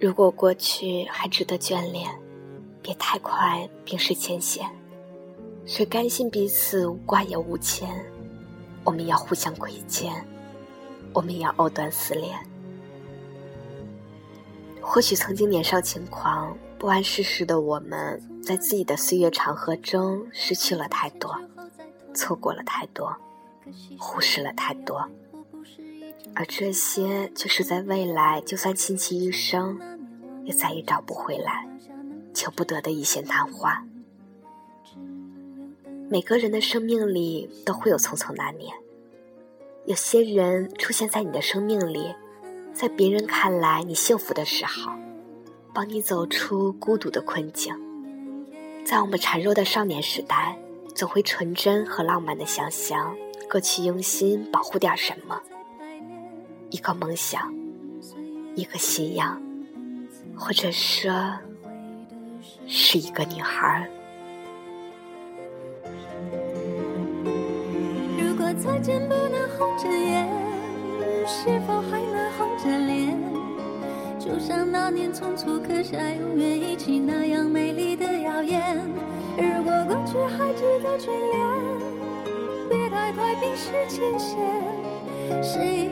如果过去还值得眷恋，别太快冰释前嫌。谁甘心彼此无挂也无牵？我们要互相亏欠，我们要藕断丝连。或许曾经年少轻狂、不谙世事的我们，在自己的岁月长河中失去了太多，错过了太多，忽视了太多。而这些，却是在未来，就算倾其一生，也再也找不回来、求不得的一线昙花。每个人的生命里都会有匆匆那年，有些人出现在你的生命里，在别人看来你幸福的时候，帮你走出孤独的困境。在我们孱弱的少年时代，总会纯真和浪漫的想象，各去用心保护点什么。一个梦想，一个信仰，或者说，是一个女孩。如果再见不能红着眼，是否还能红着脸？就像那年匆促刻下永远一起那样美丽的谣言。如果过去还值得眷恋，别太快冰释前嫌。谁？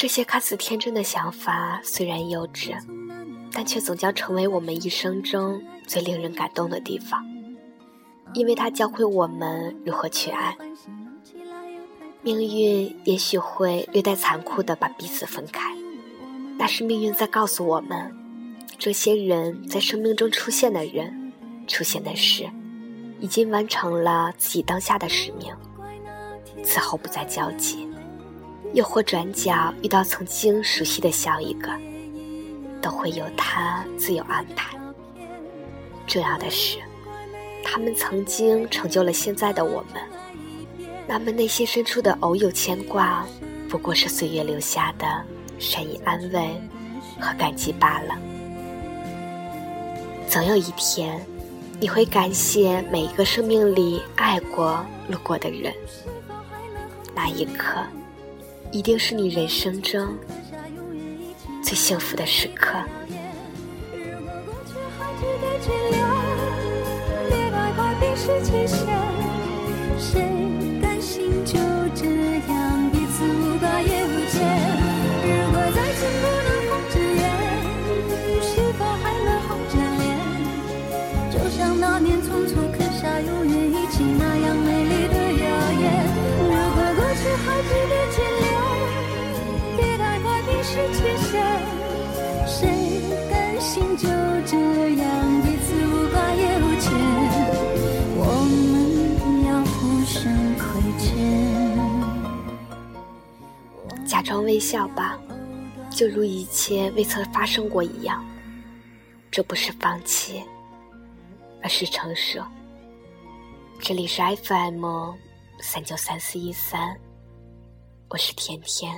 这些看似天真的想法虽然幼稚，但却总将成为我们一生中最令人感动的地方，因为它教会我们如何去爱。命运也许会略带残酷的把彼此分开，但是命运在告诉我们，这些人在生命中出现的人、出现的事，已经完成了自己当下的使命，此后不再交集，又或转角遇到曾经熟悉的下一个，都会有他自有安排。重要的是，他们曾经成就了现在的我们。那么内心深处的偶有牵挂，不过是岁月留下的善意安慰和感激罢了。总有一天，你会感谢每一个生命里爱过、路过的人。那一刻，一定是你人生中最幸福的时刻。假装微笑吧，就如一切未曾发生过一样。这不是放弃，而是成熟。这里是 FM 三九三四一三，我是甜甜。